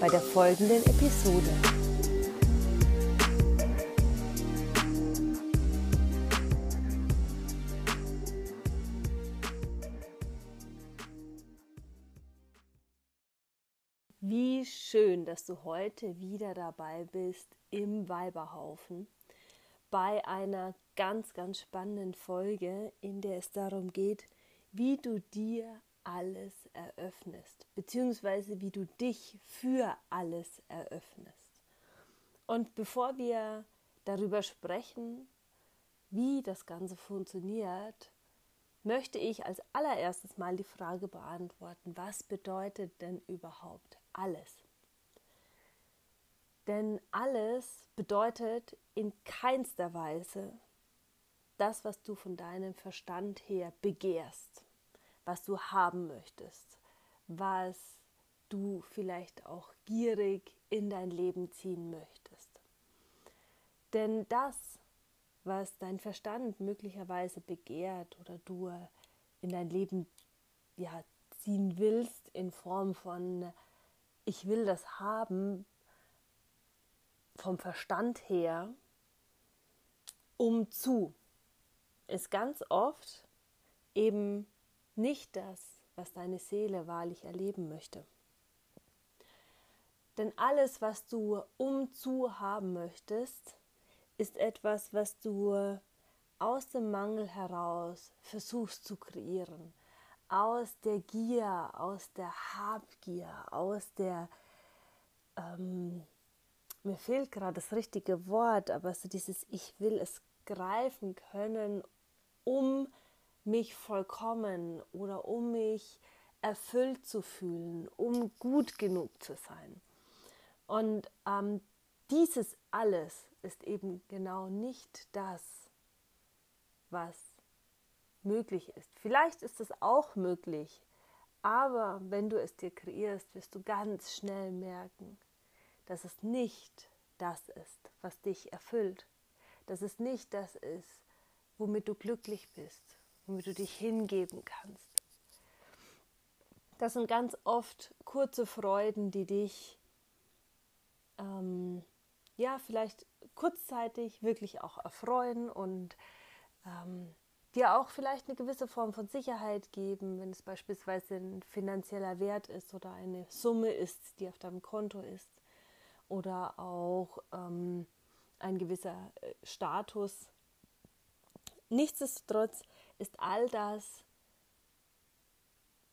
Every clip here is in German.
bei der folgenden Episode. Wie schön, dass du heute wieder dabei bist im Weiberhaufen bei einer ganz, ganz spannenden Folge, in der es darum geht, wie du dir alles eröffnest, beziehungsweise wie du dich für alles eröffnest. Und bevor wir darüber sprechen, wie das Ganze funktioniert, möchte ich als allererstes mal die Frage beantworten, was bedeutet denn überhaupt alles? Denn alles bedeutet in keinster Weise das, was du von deinem Verstand her begehrst, was du haben möchtest, was du vielleicht auch gierig in dein Leben ziehen möchtest. Denn das, was dein Verstand möglicherweise begehrt oder du in dein Leben ja, ziehen willst in Form von ich will das haben, vom Verstand her, um zu, ist ganz oft eben nicht das, was deine Seele wahrlich erleben möchte. Denn alles, was du um zu haben möchtest, ist etwas, was du aus dem Mangel heraus versuchst zu kreieren. Aus der Gier, aus der Habgier, aus der ähm, mir fehlt gerade das richtige Wort, aber so dieses Ich will es greifen können, um mich vollkommen oder um mich erfüllt zu fühlen, um gut genug zu sein. Und ähm, dieses alles ist eben genau nicht das, was möglich ist. Vielleicht ist es auch möglich, aber wenn du es dir kreierst, wirst du ganz schnell merken, dass es nicht das ist, was dich erfüllt, dass es nicht das ist, womit du glücklich bist, womit du dich hingeben kannst. Das sind ganz oft kurze Freuden, die dich ähm, ja vielleicht kurzzeitig wirklich auch erfreuen und ähm, dir auch vielleicht eine gewisse Form von Sicherheit geben, wenn es beispielsweise ein finanzieller Wert ist oder eine Summe ist, die auf deinem Konto ist oder auch ähm, ein gewisser äh, Status. Nichtsdestotrotz ist all das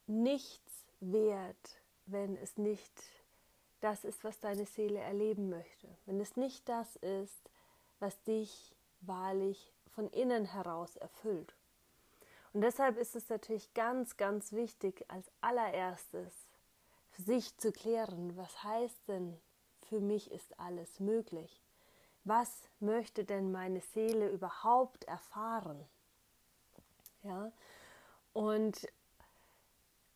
nichts wert, wenn es nicht das ist, was deine Seele erleben möchte. Wenn es nicht das ist, was dich wahrlich von innen heraus erfüllt. Und deshalb ist es natürlich ganz, ganz wichtig, als allererstes für sich zu klären, was heißt denn für mich ist alles möglich. Was möchte denn meine Seele überhaupt erfahren? Ja, und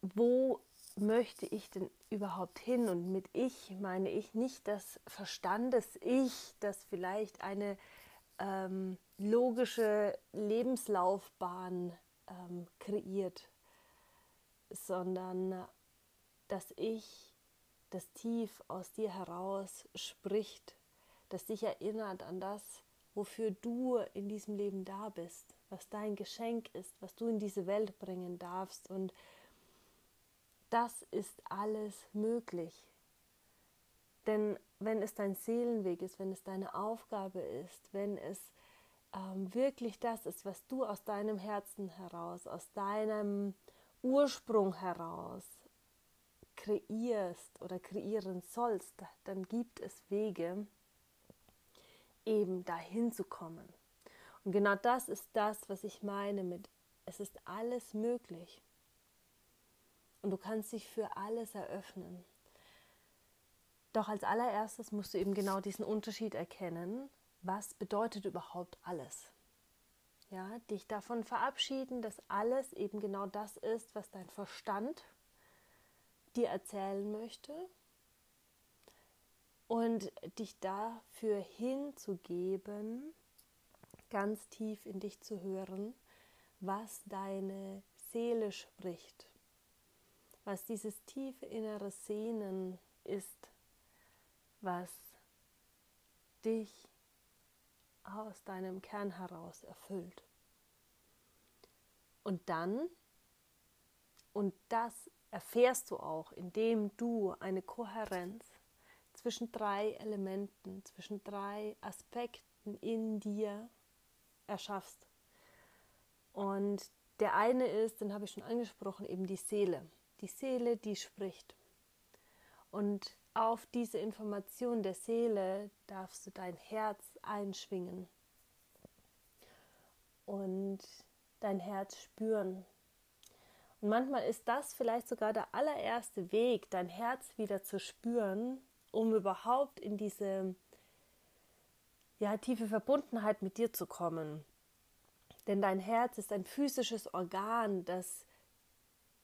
wo möchte ich denn überhaupt hin? Und mit ich meine ich nicht das Verstandes-Ich, das vielleicht eine ähm, logische Lebenslaufbahn ähm, kreiert, sondern das Ich das tief aus dir heraus spricht, das dich erinnert an das, wofür du in diesem Leben da bist, was dein Geschenk ist, was du in diese Welt bringen darfst. Und das ist alles möglich. Denn wenn es dein Seelenweg ist, wenn es deine Aufgabe ist, wenn es ähm, wirklich das ist, was du aus deinem Herzen heraus, aus deinem Ursprung heraus kreierst oder kreieren sollst, dann gibt es Wege, eben dahin zu kommen. Und genau das ist das, was ich meine mit, es ist alles möglich. Und du kannst dich für alles eröffnen. Doch als allererstes musst du eben genau diesen Unterschied erkennen. Was bedeutet überhaupt alles? Ja, dich davon verabschieden, dass alles eben genau das ist, was dein Verstand dir erzählen möchte und dich dafür hinzugeben, ganz tief in dich zu hören, was deine Seele spricht, was dieses tiefe innere Sehnen ist, was dich aus deinem Kern heraus erfüllt. Und dann, und das erfährst du auch, indem du eine Kohärenz zwischen drei Elementen, zwischen drei Aspekten in dir erschaffst. Und der eine ist, den habe ich schon angesprochen, eben die Seele. Die Seele, die spricht. Und auf diese Information der Seele darfst du dein Herz einschwingen und dein Herz spüren. Und manchmal ist das vielleicht sogar der allererste Weg, dein Herz wieder zu spüren, um überhaupt in diese ja, tiefe Verbundenheit mit dir zu kommen. Denn dein Herz ist ein physisches Organ, das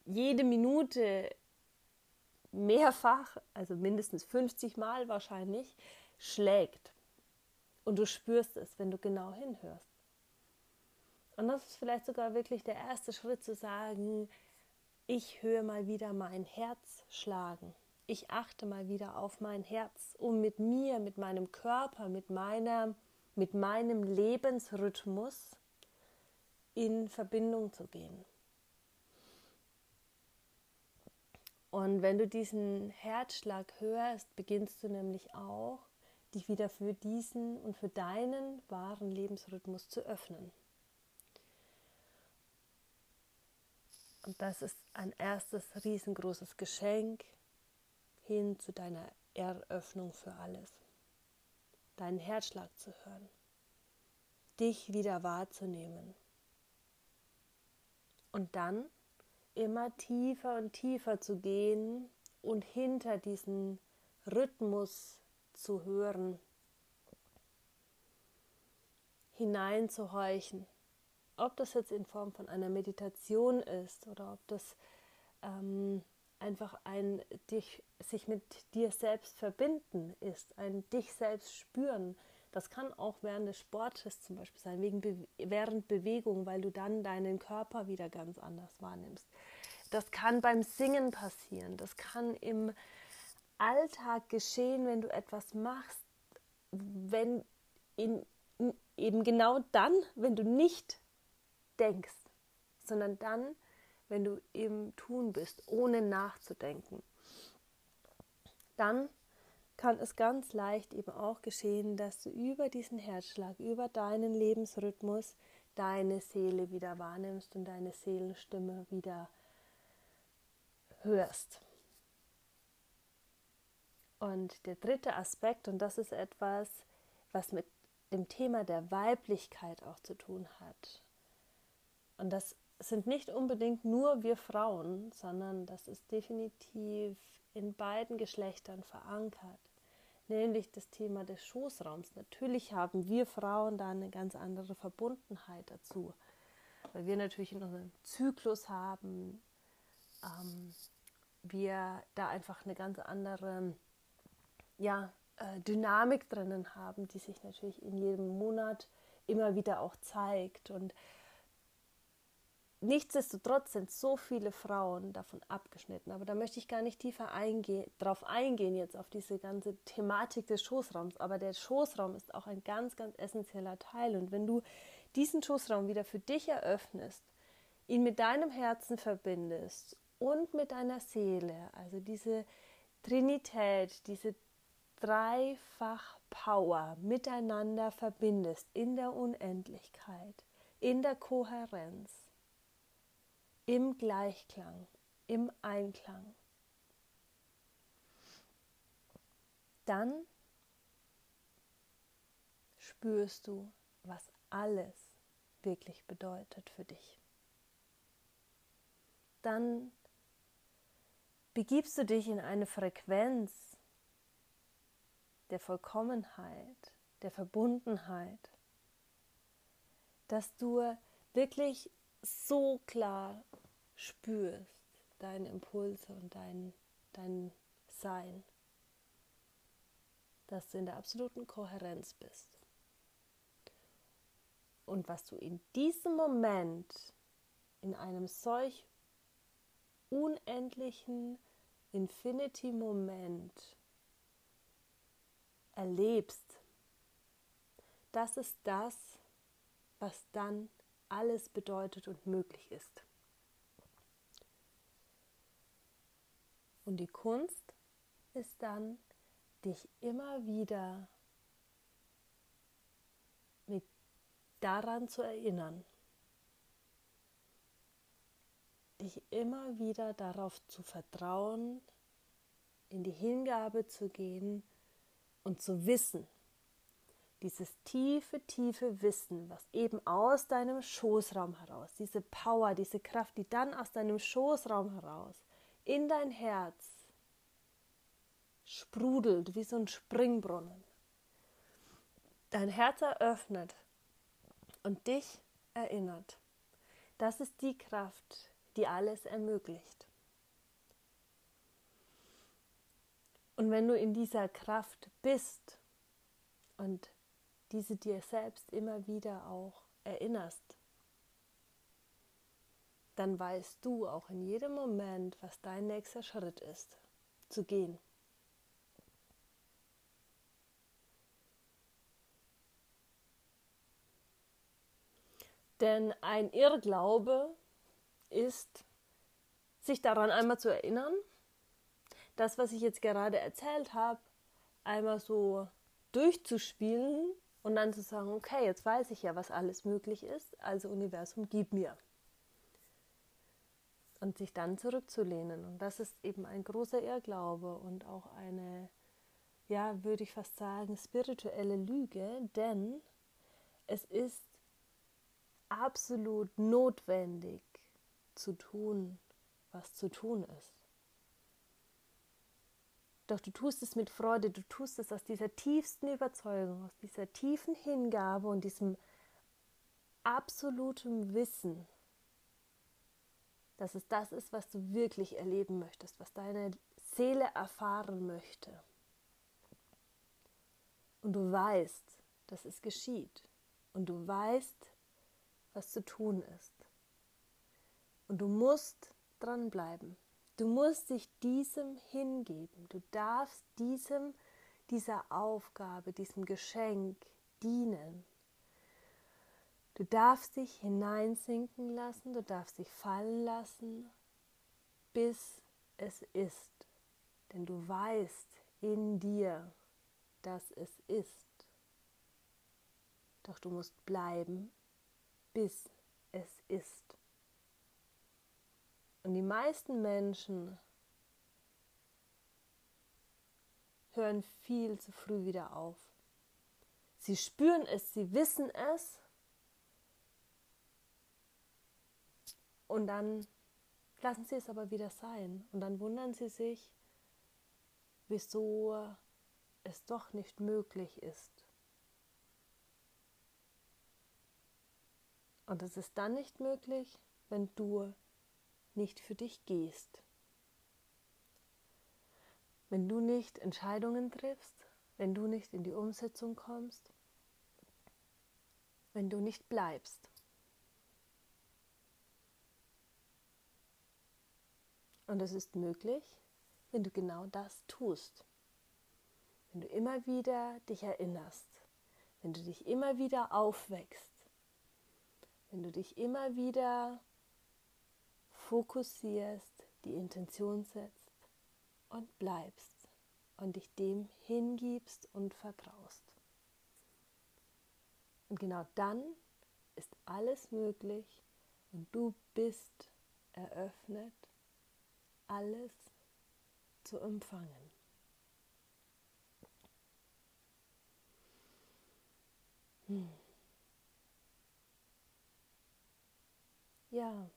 jede Minute mehrfach, also mindestens 50 Mal wahrscheinlich, schlägt. Und du spürst es, wenn du genau hinhörst. Und das ist vielleicht sogar wirklich der erste Schritt zu sagen, ich höre mal wieder mein Herz schlagen ich achte mal wieder auf mein Herz, um mit mir, mit meinem Körper, mit, meiner, mit meinem Lebensrhythmus in Verbindung zu gehen. Und wenn du diesen Herzschlag hörst, beginnst du nämlich auch, dich wieder für diesen und für deinen wahren Lebensrhythmus zu öffnen. Und das ist ein erstes riesengroßes Geschenk, hin zu deiner Eröffnung für alles, deinen Herzschlag zu hören, dich wieder wahrzunehmen. Und dann immer tiefer und tiefer zu gehen und hinter diesen Rhythmus zu hören, hineinzuhorchen. Ob das jetzt in Form von einer Meditation ist oder ob das ähm, einfach ein dich, sich mit dir selbst verbinden ist, ein dich selbst spüren. Das kann auch während des Sportes zum Beispiel sein, wegen Be während Bewegung, weil du dann deinen Körper wieder ganz anders wahrnimmst. Das kann beim Singen passieren. Das kann im Alltag geschehen, wenn du etwas machst, wenn in, eben genau dann, wenn du nicht denkst, sondern dann, wenn du im Tun bist, ohne nachzudenken. Dann kann es ganz leicht eben auch geschehen, dass du über diesen Herzschlag, über deinen Lebensrhythmus deine Seele wieder wahrnimmst und deine Seelenstimme wieder hörst. Und der dritte Aspekt, und das ist etwas, was mit dem Thema der Weiblichkeit auch zu tun hat. Und das sind nicht unbedingt nur wir Frauen, sondern das ist definitiv in beiden Geschlechtern verankert, nämlich das Thema des Schoßraums. Natürlich haben wir Frauen da eine ganz andere Verbundenheit dazu, weil wir natürlich in unserem Zyklus haben, ähm, wir da einfach eine ganz andere ja, äh, Dynamik drinnen haben, die sich natürlich in jedem Monat immer wieder auch zeigt und Nichtsdestotrotz sind so viele Frauen davon abgeschnitten, aber da möchte ich gar nicht tiefer eingehen, drauf eingehen jetzt auf diese ganze Thematik des Schoßraums. Aber der Schoßraum ist auch ein ganz, ganz essentieller Teil. Und wenn du diesen Schoßraum wieder für dich eröffnest, ihn mit deinem Herzen verbindest und mit deiner Seele, also diese Trinität, diese dreifach Power miteinander verbindest in der Unendlichkeit, in der Kohärenz, im Gleichklang, im Einklang. Dann spürst du, was alles wirklich bedeutet für dich. Dann begibst du dich in eine Frequenz, der Vollkommenheit, der Verbundenheit, dass du wirklich so klar spürst deine Impulse und dein, dein Sein, dass du in der absoluten Kohärenz bist. Und was du in diesem Moment in einem solch unendlichen Infinity-Moment erlebst, das ist das, was dann alles bedeutet und möglich ist. Und die Kunst ist dann, dich immer wieder mit daran zu erinnern, dich immer wieder darauf zu vertrauen, in die Hingabe zu gehen und zu wissen, dieses tiefe, tiefe Wissen, was eben aus deinem Schoßraum heraus, diese Power, diese Kraft, die dann aus deinem Schoßraum heraus in dein Herz sprudelt wie so ein Springbrunnen, dein Herz eröffnet und dich erinnert. Das ist die Kraft, die alles ermöglicht. Und wenn du in dieser Kraft bist und diese dir selbst immer wieder auch erinnerst, dann weißt du auch in jedem Moment, was dein nächster Schritt ist, zu gehen. Denn ein Irrglaube ist, sich daran einmal zu erinnern, das, was ich jetzt gerade erzählt habe, einmal so durchzuspielen und dann zu sagen, okay, jetzt weiß ich ja, was alles möglich ist, also Universum, gib mir. Und sich dann zurückzulehnen. Und das ist eben ein großer Irrglaube und auch eine, ja, würde ich fast sagen, spirituelle Lüge, denn es ist absolut notwendig zu tun, was zu tun ist. Doch du tust es mit Freude, du tust es aus dieser tiefsten Überzeugung, aus dieser tiefen Hingabe und diesem absoluten Wissen, dass es das ist, was du wirklich erleben möchtest, was deine Seele erfahren möchte. Und du weißt, dass es geschieht. Und du weißt, was zu tun ist. Und du musst dranbleiben. Du musst dich diesem hingeben. Du darfst diesem, dieser Aufgabe, diesem Geschenk dienen. Du darfst dich hineinsinken lassen, du darfst dich fallen lassen, bis es ist. Denn du weißt in dir, dass es ist. Doch du musst bleiben, bis es ist. Und die meisten Menschen hören viel zu früh wieder auf. Sie spüren es, sie wissen es und dann lassen sie es aber wieder sein und dann wundern sie sich, wieso es doch nicht möglich ist. Und es ist dann nicht möglich, wenn du nicht für dich gehst. Wenn du nicht Entscheidungen triffst, wenn du nicht in die Umsetzung kommst, wenn du nicht bleibst. Und es ist möglich, wenn du genau das tust. Wenn du immer wieder dich erinnerst, wenn du dich immer wieder aufwächst, wenn du dich immer wieder fokussierst, die Intention setzt und bleibst und dich dem hingibst und vertraust. Und genau dann ist alles möglich und du bist eröffnet, alles zu empfangen. Hm. Ja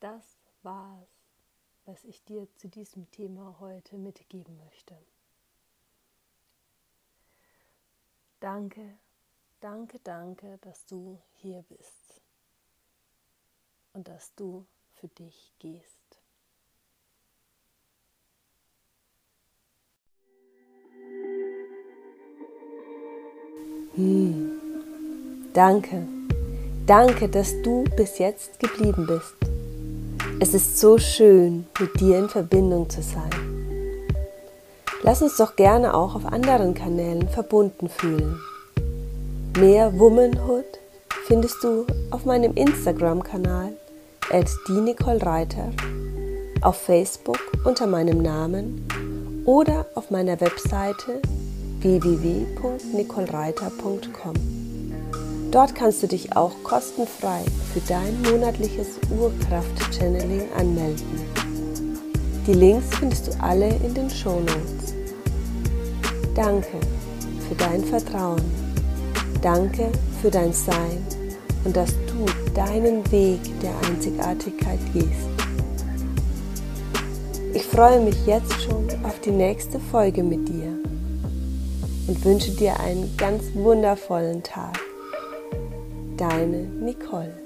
das war's, was ich dir zu diesem Thema heute mitgeben möchte. Danke, danke, danke, dass du hier bist und dass du für dich gehst. Hm. Danke, danke, dass du bis jetzt geblieben bist. Es ist so schön, mit dir in Verbindung zu sein. Lass uns doch gerne auch auf anderen Kanälen verbunden fühlen. Mehr Womanhood findest du auf meinem Instagram-Kanal at Reiter, auf Facebook unter meinem Namen oder auf meiner Webseite www.nicolereiter.com. Dort kannst du dich auch kostenfrei für dein monatliches Urkraft-Channeling anmelden. Die Links findest du alle in den Show Notes. Danke für dein Vertrauen. Danke für dein Sein und dass du deinen Weg der Einzigartigkeit gehst. Ich freue mich jetzt schon auf die nächste Folge mit dir und wünsche dir einen ganz wundervollen Tag. Deine Nicole.